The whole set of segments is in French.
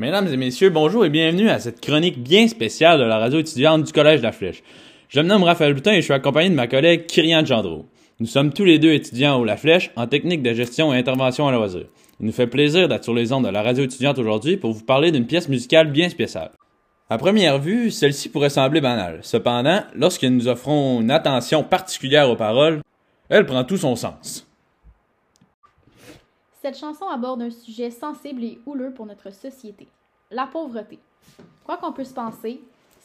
Mesdames et messieurs, bonjour et bienvenue à cette chronique bien spéciale de la radio étudiante du Collège de la Flèche. Je me nomme Raphaël Boutin et je suis accompagné de ma collègue Kyrian Gendreau. Nous sommes tous les deux étudiants au La Flèche en technique de gestion et intervention à loisir. Il nous fait plaisir d'être sur les ondes de la radio étudiante aujourd'hui pour vous parler d'une pièce musicale bien spéciale. À première vue, celle-ci pourrait sembler banale. Cependant, lorsque nous offrons une attention particulière aux paroles, elle prend tout son sens. Cette chanson aborde un sujet sensible et houleux pour notre société, la pauvreté. Quoi qu'on puisse penser,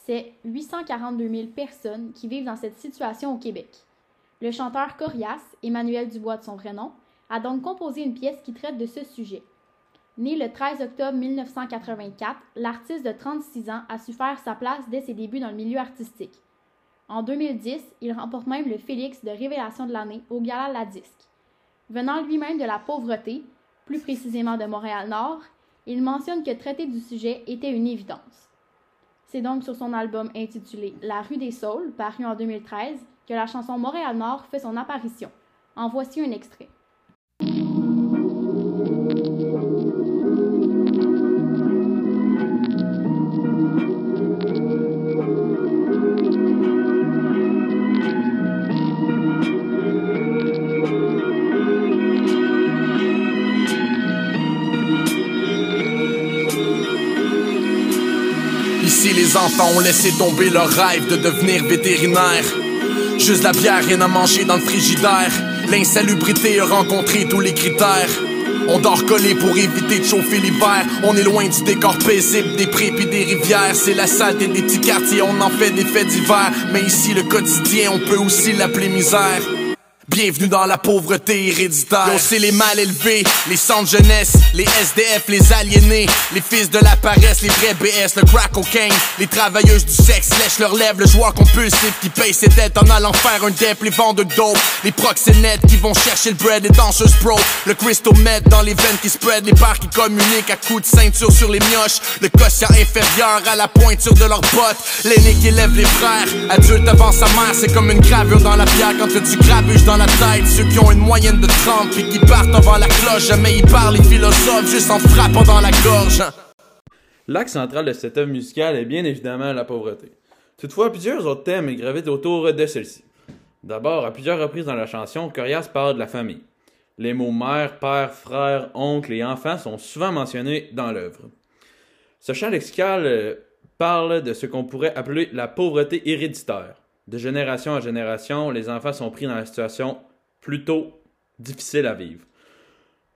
c'est 842 000 personnes qui vivent dans cette situation au Québec. Le chanteur Corias, Emmanuel Dubois de son vrai nom, a donc composé une pièce qui traite de ce sujet. Né le 13 octobre 1984, l'artiste de 36 ans a su faire sa place dès ses débuts dans le milieu artistique. En 2010, il remporte même le Félix de Révélation de l'année au Gala La Disque. Venant lui-même de la pauvreté, plus précisément de Montréal-Nord, il mentionne que traiter du sujet était une évidence. C'est donc sur son album intitulé La rue des Saules, paru en 2013, que la chanson Montréal-Nord fait son apparition. En voici un extrait. Enfants ont laissé tomber leur rêve de devenir vétérinaire. Juste la bière, rien à manger dans le frigidaire. L'insalubrité a rencontré tous les critères. On dort collé pour éviter de chauffer l'hiver. On est loin du décor paisible des prés pis des rivières. C'est la saleté des petits quartiers, on en fait des faits d'hiver. Mais ici, le quotidien, on peut aussi l'appeler misère. Bienvenue dans la pauvreté héréditaire. Yo, c'est les mal élevés, les centres jeunesse, les SDF, les aliénés, les fils de la paresse, les vrais BS, le crack cocaine, les travailleuses du sexe lèchent leurs lèvres, le joueur compulsif qui paye ses dettes en allant faire un dep, les vendeurs de dope, les proxénètes qui vont chercher le bread, les danseuses pro, le crystal meth dans les veines qui spread, les parts qui communiquent à coups de ceinture sur les mioches, le quotient inférieur à la pointure de leurs bottes, l'aîné qui élève les frères, adulte avant sa mère, c'est comme une gravure dans la pierre quand tu grabuges dans la tête Ceux qui ont une moyenne de 30 et qui partent avant la cloche ils parlent juste en frappant dans la gorge L'axe central de cette œuvre musicale est bien évidemment la pauvreté. Toutefois, plusieurs autres thèmes gravitent autour de celle-ci. D'abord, à plusieurs reprises dans la chanson, Corias parle de la famille. Les mots mère, père, frère, oncle et enfant sont souvent mentionnés dans l'œuvre. Ce chant lexical euh, parle de ce qu'on pourrait appeler la pauvreté héréditaire. De génération en génération, les enfants sont pris dans la situation plutôt difficile à vivre.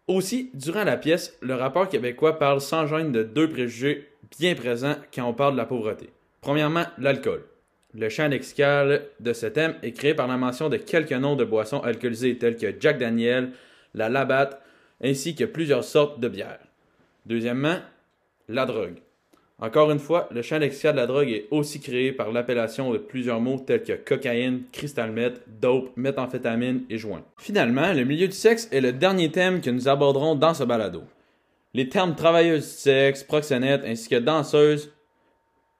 Aussi, durant la pièce, le rapport québécois parle sans gêne de deux préjugés bien présents quand on parle de la pauvreté. Premièrement, l'alcool. Le chant lexical de ce thème est créé par la mention de quelques noms de boissons alcoolisées telles que Jack Daniel, la Labatt, ainsi que plusieurs sortes de bières. Deuxièmement, la drogue. Encore une fois, le champ lexical de la drogue est aussi créé par l'appellation de plusieurs mots tels que cocaïne, crystal meth, dope, méthamphétamine et joint. Finalement, le milieu du sexe est le dernier thème que nous aborderons dans ce balado. Les termes travailleuse du sexe, proxénète ainsi que danseuse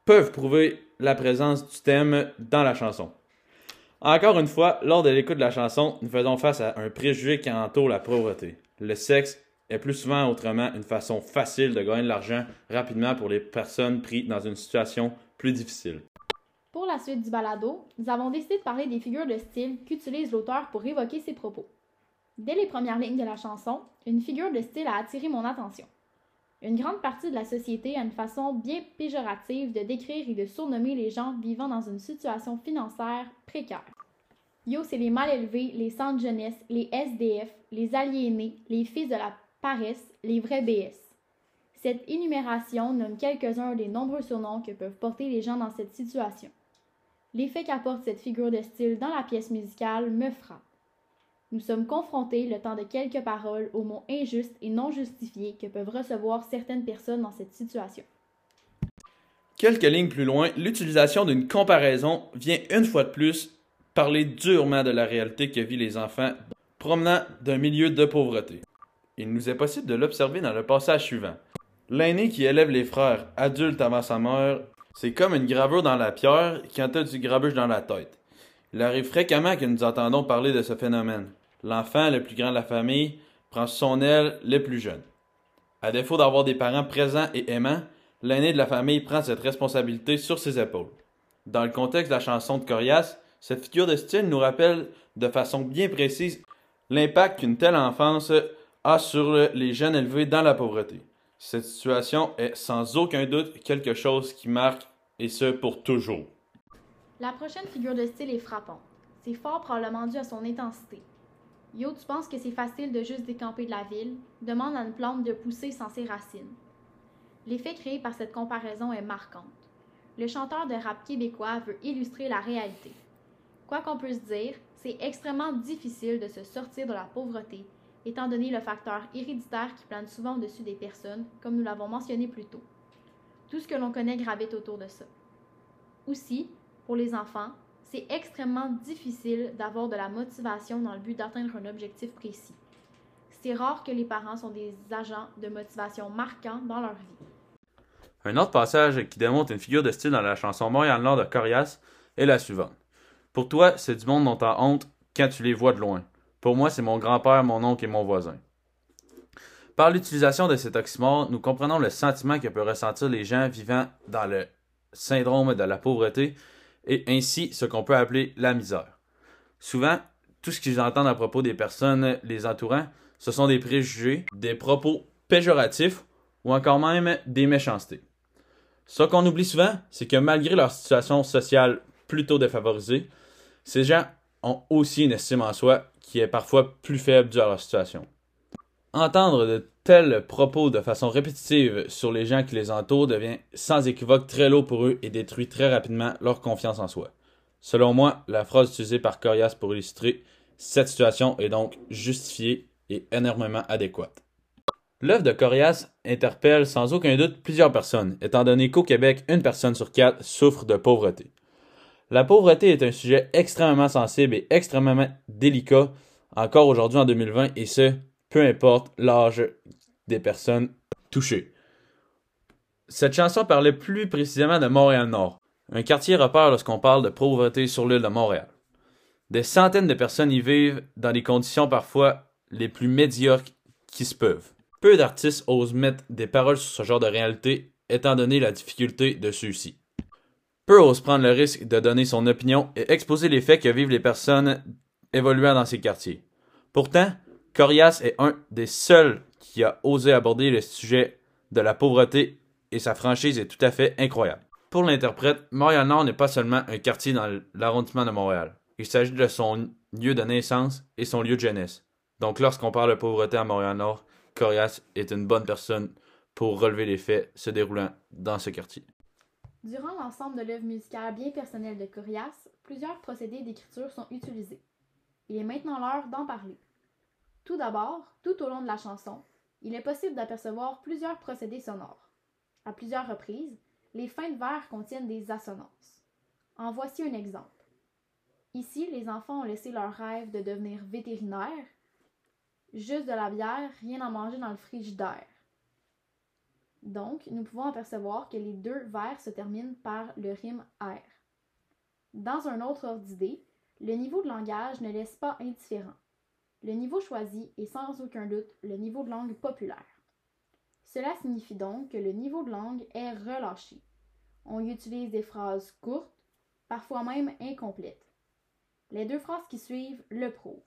peuvent prouver la présence du thème dans la chanson. Encore une fois, lors de l'écoute de la chanson, nous faisons face à un préjugé qui entoure la pauvreté. Le sexe est plus souvent autrement une façon facile de gagner de l'argent rapidement pour les personnes prises dans une situation plus difficile. Pour la suite du balado, nous avons décidé de parler des figures de style qu'utilise l'auteur pour évoquer ses propos. Dès les premières lignes de la chanson, une figure de style a attiré mon attention. Une grande partie de la société a une façon bien péjorative de décrire et de surnommer les gens vivant dans une situation financière précaire. Yo, c'est les mal élevés, les centres jeunesse, les SDF, les aliénés, les fils de la les vrais BS. Cette énumération nomme quelques-uns des nombreux surnoms que peuvent porter les gens dans cette situation. L'effet qu'apporte cette figure de style dans la pièce musicale me frappe. Nous sommes confrontés, le temps de quelques paroles, aux mots injustes et non justifiés que peuvent recevoir certaines personnes dans cette situation. Quelques lignes plus loin, l'utilisation d'une comparaison vient une fois de plus parler durement de la réalité que vivent les enfants promenant d'un milieu de pauvreté. Il nous est possible de l'observer dans le passage suivant. L'aîné qui élève les frères, adulte avant sa mort, c'est comme une gravure dans la pierre quand a du grabuge dans la tête. Il arrive fréquemment que nous entendons parler de ce phénomène. L'enfant, le plus grand de la famille, prend son aile les plus jeunes. À défaut d'avoir des parents présents et aimants, l'aîné de la famille prend cette responsabilité sur ses épaules. Dans le contexte de la chanson de Corias, cette figure de style nous rappelle de façon bien précise l'impact qu'une telle enfance sur les jeunes élevés dans la pauvreté. Cette situation est sans aucun doute quelque chose qui marque, et ce pour toujours. La prochaine figure de style est frappante. C'est fort probablement dû à son intensité. Yo, tu penses que c'est facile de juste décamper de la ville? Demande à une plante de pousser sans ses racines. L'effet créé par cette comparaison est marquante. Le chanteur de rap québécois veut illustrer la réalité. Quoi qu'on puisse dire, c'est extrêmement difficile de se sortir de la pauvreté, étant donné le facteur héréditaire qui plane souvent au-dessus des personnes, comme nous l'avons mentionné plus tôt. Tout ce que l'on connaît gravite autour de ça. Aussi, pour les enfants, c'est extrêmement difficile d'avoir de la motivation dans le but d'atteindre un objectif précis. C'est rare que les parents sont des agents de motivation marquants dans leur vie. Un autre passage qui démontre une figure de style dans la chanson Montréal-Nord de Corias est la suivante. Pour toi, c'est du monde dont tu as honte quand tu les vois de loin. Pour moi, c'est mon grand-père, mon oncle et mon voisin. Par l'utilisation de cet oxymore, nous comprenons le sentiment que peuvent ressentir les gens vivant dans le syndrome de la pauvreté et ainsi ce qu'on peut appeler la misère. Souvent, tout ce qu'ils entendent à propos des personnes les entourant, ce sont des préjugés, des propos péjoratifs ou encore même des méchancetés. Ce qu'on oublie souvent, c'est que malgré leur situation sociale plutôt défavorisée, ces gens ont aussi une estime en soi qui est parfois plus faible due à leur situation. Entendre de tels propos de façon répétitive sur les gens qui les entourent devient sans équivoque très lourd pour eux et détruit très rapidement leur confiance en soi. Selon moi, la phrase utilisée par Corias pour illustrer cette situation est donc justifiée et énormément adéquate. L'œuvre de Corias interpelle sans aucun doute plusieurs personnes, étant donné qu'au Québec, une personne sur quatre souffre de pauvreté. La pauvreté est un sujet extrêmement sensible et extrêmement délicat encore aujourd'hui en 2020 et ce, peu importe l'âge des personnes touchées. Cette chanson parlait plus précisément de Montréal-Nord, un quartier repère lorsqu'on parle de pauvreté sur l'île de Montréal. Des centaines de personnes y vivent dans des conditions parfois les plus médiocres qui se peuvent. Peu d'artistes osent mettre des paroles sur ce genre de réalité étant donné la difficulté de ceux-ci. Peu osent prendre le risque de donner son opinion et exposer les faits que vivent les personnes évoluant dans ces quartiers. Pourtant, Corias est un des seuls qui a osé aborder le sujet de la pauvreté et sa franchise est tout à fait incroyable. Pour l'interprète, Montréal-Nord n'est pas seulement un quartier dans l'arrondissement de Montréal. Il s'agit de son lieu de naissance et son lieu de jeunesse. Donc lorsqu'on parle de pauvreté à Montréal-Nord, Corias est une bonne personne pour relever les faits se déroulant dans ce quartier. Durant l'ensemble de l'œuvre musicale bien personnelle de Corias, plusieurs procédés d'écriture sont utilisés. Il est maintenant l'heure d'en parler. Tout d'abord, tout au long de la chanson, il est possible d'apercevoir plusieurs procédés sonores. À plusieurs reprises, les fins de vers contiennent des assonances. En voici un exemple. Ici, les enfants ont laissé leur rêve de devenir vétérinaire. Juste de la bière, rien à manger dans le frigidaire. Donc, nous pouvons apercevoir que les deux vers se terminent par le rime R. Dans un autre ordre d'idée, le niveau de langage ne laisse pas indifférent. Le niveau choisi est sans aucun doute le niveau de langue populaire. Cela signifie donc que le niveau de langue est relâché. On y utilise des phrases courtes, parfois même incomplètes. Les deux phrases qui suivent le prouvent.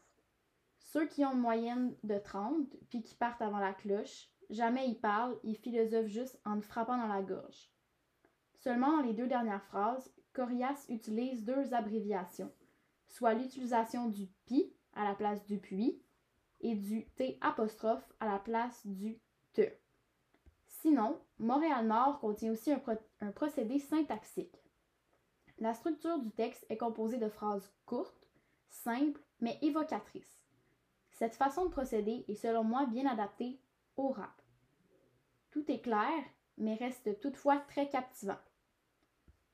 Ceux qui ont une moyenne de 30 puis qui partent avant la cloche, jamais ils parlent, ils philosophent juste en frappant dans la gorge. Seulement dans les deux dernières phrases, Corias utilise deux abréviations, soit l'utilisation du pi à la place du puis et du T apostrophe à la place du te. Sinon, Montréal-Nord contient aussi un, un, procédé syntaxique. La structure du texte est composée de phrases courtes, simples, mais évocatrices. Cette façon de procéder est selon moi bien adaptée au rap. Tout est clair, mais reste toutefois très captivant.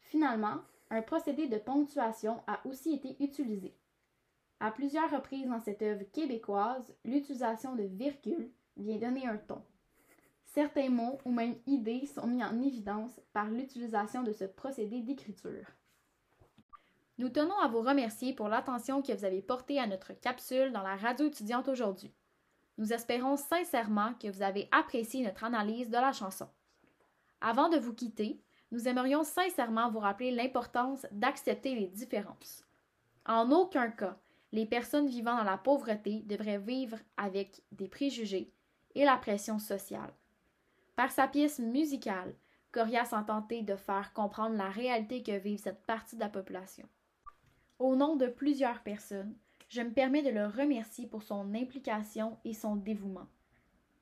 Finalement, un procédé de ponctuation a aussi été utilisé. À plusieurs reprises dans cette œuvre québécoise, l'utilisation de virgules vient donner un ton. Certains mots ou même idées sont mis en évidence par l'utilisation de ce procédé d'écriture. Nous tenons à vous remercier pour l'attention que vous avez portée à notre capsule dans la radio étudiante aujourd'hui. Nous espérons sincèrement que vous avez apprécié notre analyse de la chanson. Avant de vous quitter, nous aimerions sincèrement vous rappeler l'importance d'accepter les différences. En aucun cas, les personnes vivant dans la pauvreté devraient vivre avec des préjugés et la pression sociale. Par sa pièce musicale, Corias a tenté de faire comprendre la réalité que vivent cette partie de la population. Au nom de plusieurs personnes, je me permets de le remercier pour son implication et son dévouement.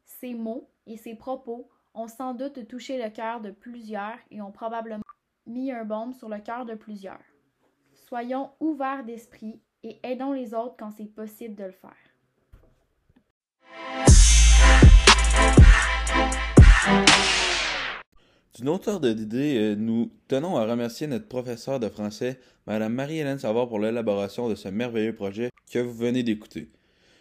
Ses mots et ses propos ont sans doute touché le cœur de plusieurs et ont probablement mis un baume sur le cœur de plusieurs. Soyons ouverts d'esprit et aidons les autres quand c'est possible de le faire. D'une autre d'idée, euh, nous tenons à remercier notre professeure de français, Madame Marie-Hélène Savard, pour l'élaboration de ce merveilleux projet que vous venez d'écouter.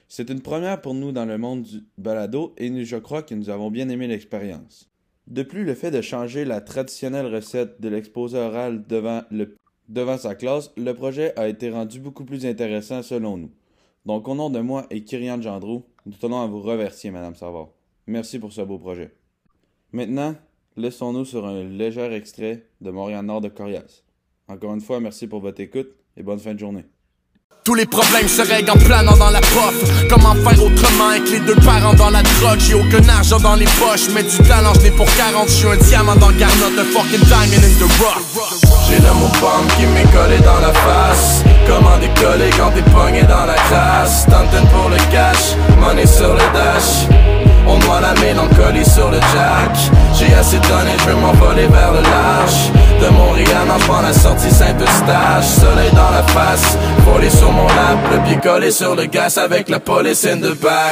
C'est une première pour nous dans le monde du balado et je crois que nous avons bien aimé l'expérience. De plus, le fait de changer la traditionnelle recette de l'exposé oral devant, le, devant sa classe, le projet a été rendu beaucoup plus intéressant selon nous. Donc, au nom de moi et Kyrian Gendreau, nous tenons à vous remercier, Madame Savard. Merci pour ce beau projet. Maintenant, laissons-nous sur un léger extrait de Montréal-Nord de Corias. Encore une fois, merci pour votre écoute et bonne fin de journée. Tous les problèmes se règlent en planant dans la pof. Comment faire autrement avec les deux parents dans la drogue? J'ai aucun argent dans les poches Mais du talent je pour 40 Je suis un diamant dans Garnotte Un fucking diamond in the rough. J'ai le mot qui m'est collé dans la face. Comment décoller quand t'es pogné dans la classe Tantin pour le cash Money sur le dash on doit la mélancolie sur le jack. J'ai assez donné, je vais m'envoler vers le large. De Montréal en la sortie Saint-Eustache Soleil dans la face, volé sur mon lap Le pied collé sur le gaz avec la police in the back